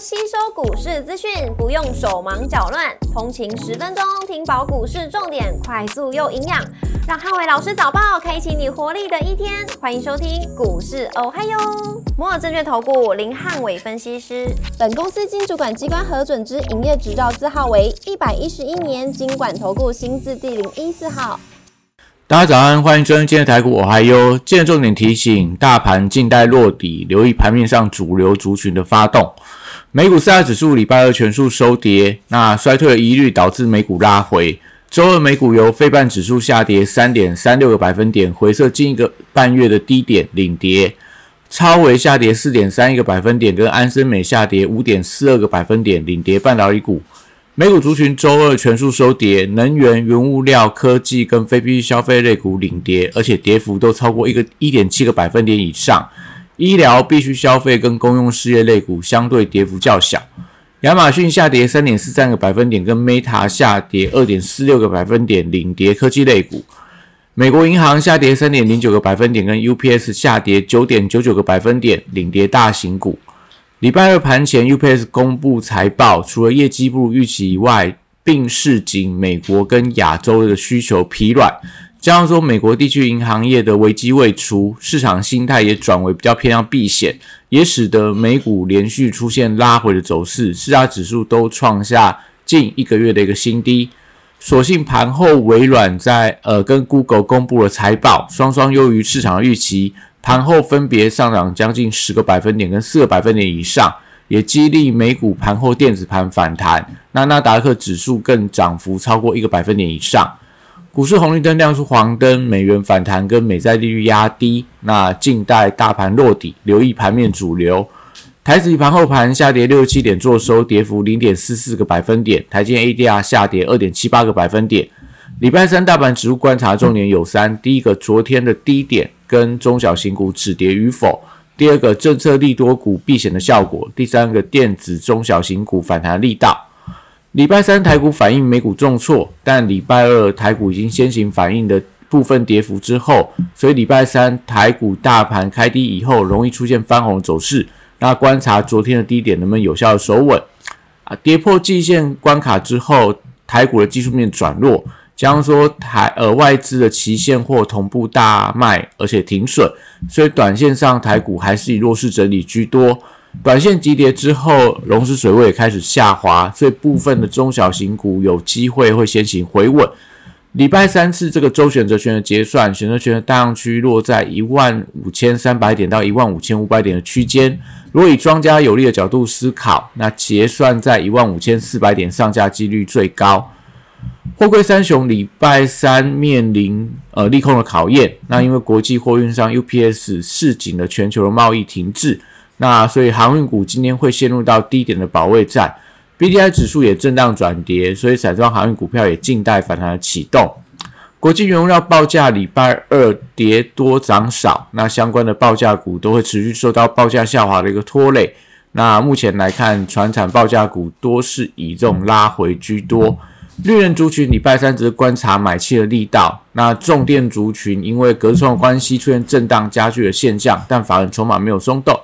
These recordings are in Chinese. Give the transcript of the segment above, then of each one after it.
吸收股市资讯，不用手忙脚乱，通勤十分钟听饱股市重点，快速又营养，让汉伟老师早报开启你活力的一天。欢迎收听股市哦嗨哟，摩尔证券投顾林汉伟分析师，本公司经主管机关核准之营业执照字号为一百一十一年经管投顾新字第零一四号。大家早安，欢迎收听今天的台股我还有。今天重点提醒，大盘静待落底，留意盘面上主流族群的发动。美股四大指数礼拜二全数收跌，那衰退的疑虑导致美股拉回。周二美股由非半指数下跌三点三六个百分点，回撤近一个半月的低点领跌。超微下跌四点三一个百分点，跟安森美下跌五点四二个百分点领跌半导体股。美股族群周二全数收跌，能源、原物料、科技跟非必需消费类股领跌，而且跌幅都超过一个一点七个百分点以上。医疗、必须消费跟公用事业类股相对跌幅较小。亚马逊下跌三点四三个百分点，跟 Meta 下跌二点四六个百分点领跌科技类股。美国银行下跌三点零九个百分点，跟 UPS 下跌九点九九个百分点领跌大型股。礼拜二盘前，UPS 公布财报，除了业绩不如预期以外，并市井美国跟亚洲的需求疲软，加上说美国地区银行业的危机未除，市场心态也转为比较偏向避险，也使得美股连续出现拉回的走势，四大指数都创下近一个月的一个新低。所幸盘后微软在呃跟 Google 公布了财报，双双优于市场的预期。盘后分别上涨将近十个百分点跟四个百分点以上，也激励美股盘后电子盘反弹。那纳达克指数更涨幅超过一个百分点以上。股市红绿灯亮出黄灯，美元反弹跟美债利率压低。那静待大盘落底，留意盘面主流。台指盘后盘下跌六十七点，做收跌幅零点四四个百分点。台积 ADR 下跌二点七八个百分点。礼拜三大盘指数观察重点有三：第一个，昨天的低点。跟中小型股止跌与否，第二个政策利多股避险的效果，第三个电子中小型股反弹力道。礼拜三台股反应美股重挫，但礼拜二台股已经先行反应的部分跌幅之后，所以礼拜三台股大盘开低以后，容易出现翻红走势。那观察昨天的低点能不能有效的守稳啊？跌破季线关卡之后，台股的技术面转弱。加上说台呃外资的期现货同步大卖，而且停损，所以短线上台股还是以弱势整理居多。短线急跌之后，融资水位也开始下滑，所以部分的中小型股有机会会先行回稳。礼拜三次这个周选择权的结算，选择权的大量区落在一万五千三百点到一万五千五百点的区间。如果以庄家有利的角度思考，那结算在一万五千四百点上架几率最高。货柜三雄礼拜三面临呃利空的考验，那因为国际货运商 UPS 市井的全球的贸易停滞，那所以航运股今天会陷入到低点的保卫战，BDI 指数也震荡转跌，所以散装航运股票也静待反弹的启动。国际原料报价礼拜二跌多涨少，那相关的报价股都会持续受到报价下滑的一个拖累。那目前来看，船产报价股多是以这种拉回居多。绿人族群礼拜三只是观察买气的力道，那重电族群因为隔窗关系出现震荡加剧的现象，但法人筹码没有松动。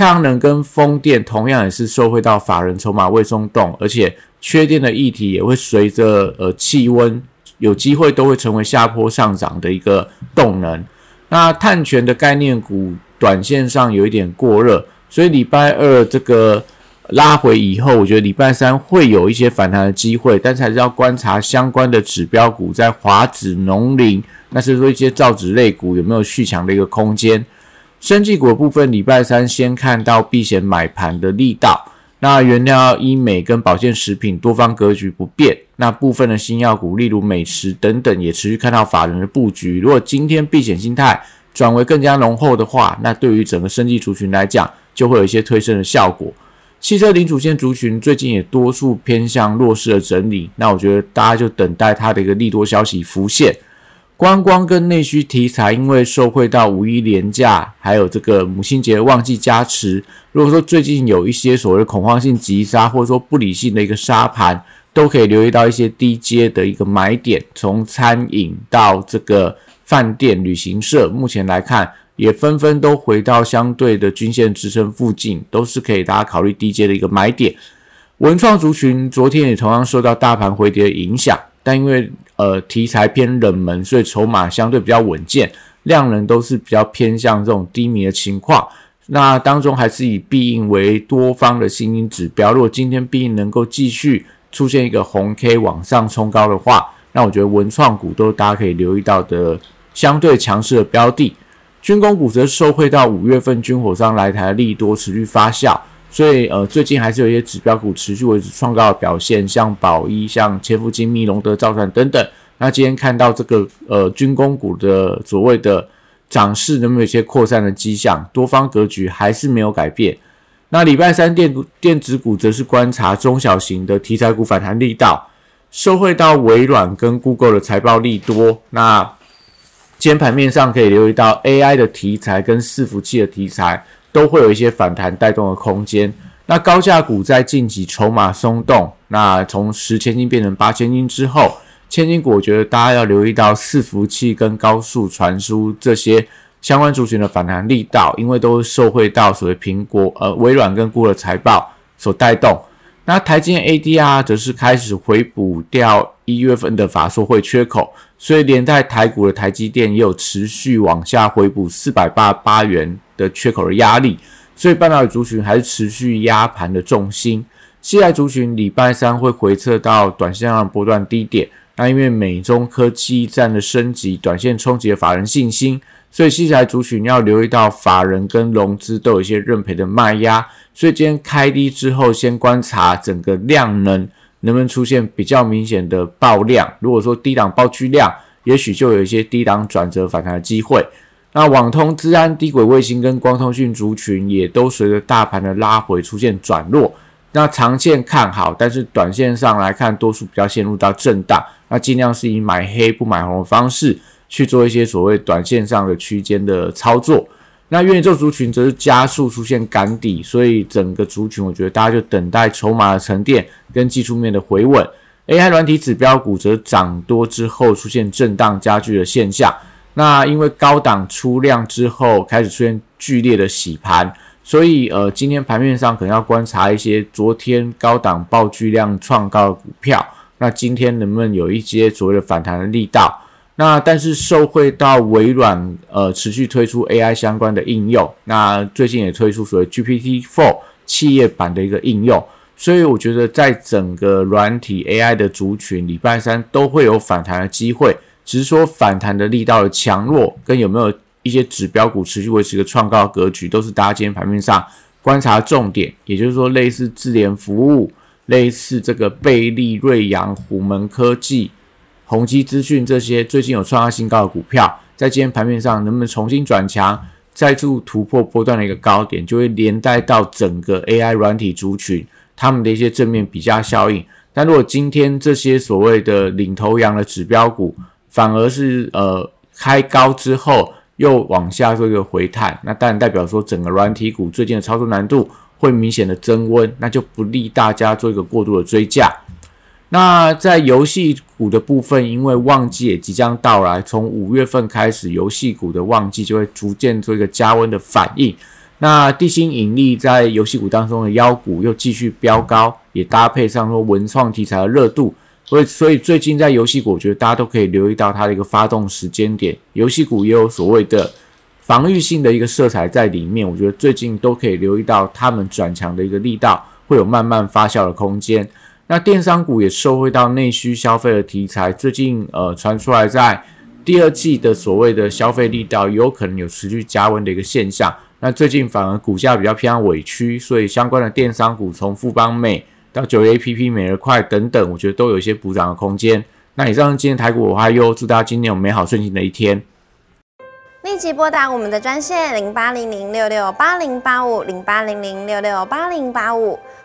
太阳能跟风电同样也是受惠到法人筹码未松动，而且缺电的议题也会随着呃气温有机会都会成为下坡上涨的一个动能。那碳权的概念股短线上有一点过热，所以礼拜二这个。拉回以后，我觉得礼拜三会有一些反弹的机会，但是还是要观察相关的指标股，在华指、农林，那是说一些造纸类股有没有续强的一个空间。生技股的部分，礼拜三先看到避险买盘的力道。那原料、医美跟保健食品多方格局不变。那部分的新药股，例如美食等等，也持续看到法人的布局。如果今天避险心态转为更加浓厚的话，那对于整个生技族群来讲，就会有一些推升的效果。汽车零主线族群最近也多数偏向弱势的整理，那我觉得大家就等待它的一个利多消息浮现。观光跟内需题材，因为受惠到五一连假，还有这个母亲节旺季加持。如果说最近有一些所谓的恐慌性急杀，或者说不理性的一个杀盘，都可以留意到一些低阶的一个买点，从餐饮到这个饭店、旅行社，目前来看。也纷纷都回到相对的均线支撑附近，都是可以大家考虑低阶的一个买点。文创族群昨天也同样受到大盘回跌的影响，但因为呃题材偏冷门，所以筹码相对比较稳健，量能都是比较偏向这种低迷的情况。那当中还是以必应为多方的新兴指标。如果今天必应能够继续出现一个红 K 往上冲高的话，那我觉得文创股都是大家可以留意到的相对强势的标的。军工股则受惠到五月份军火商来台利多持续发酵，所以呃最近还是有一些指标股持续维持创高的表现，像宝一、像千富精密、龙德造船等等。那今天看到这个呃军工股的所谓的。涨势能不能有一些扩散的迹象？多方格局还是没有改变。那礼拜三电电子股则是观察中小型的题材股反弹力道，受惠到微软跟 Google 的财报利多。那今天盘面上可以留意到 AI 的题材跟伺服器的题材都会有一些反弹带动的空间。那高价股在近期筹码松动，那从十千金变成八千金之后。千金股，我觉得大家要留意到伺服器跟高速传输这些相关族群的反弹力道，因为都受惠到所谓苹果、呃微软跟 Google 的财报所带动。那台积电 ADR 则是开始回补掉一月份的法说会缺口，所以连带台股的台积电也有持续往下回补四百八十八元的缺口的压力，所以半导体族群还是持续压盘的重心。西来族群礼拜三会回测到短线上波段低点。那因为美中科技战的升级，短线冲击了法人信心，所以西材族群要留意到法人跟融资都有一些认赔的卖压，所以今天开低之后，先观察整个量能能不能出现比较明显的爆量。如果说低档爆巨量，也许就有一些低档转折反弹的机会。那网通、资安、低轨卫星跟光通讯族群也都随着大盘的拉回出现转弱。那长线看好，但是短线上来看，多数比较陷入到震荡。那尽量是以买黑不买红的方式去做一些所谓短线上的区间的操作。那元宇宙族群则是加速出现赶底，所以整个族群我觉得大家就等待筹码的沉淀跟技术面的回稳。AI 软体指标股则涨多之后出现震荡加剧的现象。那因为高档出量之后开始出现剧烈的洗盘。所以，呃，今天盘面上可能要观察一些昨天高档爆巨量创高的股票，那今天能不能有一些所谓的反弹的力道？那但是受惠到微软，呃，持续推出 AI 相关的应用，那最近也推出所谓 GPT Four 企业版的一个应用，所以我觉得在整个软体 AI 的族群，礼拜三都会有反弹的机会，只是说反弹的力道的强弱跟有没有。一些指标股持续维持一个创高格局，都是大家今天盘面上观察重点。也就是说，类似智联服务、类似这个贝利、瑞阳、虎门科技、宏基资讯这些最近有创下新高的股票，在今天盘面上能不能重新转强，再度突破波段的一个高点，就会连带到整个 AI 软体族群他们的一些正面比价效应。但如果今天这些所谓的领头羊的指标股反而是呃开高之后，又往下做一个回探，那当然代表说整个软体股最近的操作难度会明显的增温，那就不利大家做一个过度的追价。那在游戏股的部分，因为旺季也即将到来，从五月份开始，游戏股的旺季就会逐渐做一个加温的反应。那地心引力在游戏股当中的妖股又继续飙高，也搭配上说文创题材的热度。所以，所以最近在游戏股，我觉得大家都可以留意到它的一个发动时间点。游戏股也有所谓的防御性的一个色彩在里面，我觉得最近都可以留意到他们转强的一个力道会有慢慢发酵的空间。那电商股也受惠到内需消费的题材，最近呃传出来在第二季的所谓的消费力道有可能有持续加温的一个现象。那最近反而股价比较偏向委屈，所以相关的电商股从富邦美。到九月 A P P 每日快等等，我觉得都有一些补涨的空间。那以上今天台股我还有祝大家今天有美好顺心的一天。立即拨打我们的专线零八零零六六八零八五零八零零六六八零八五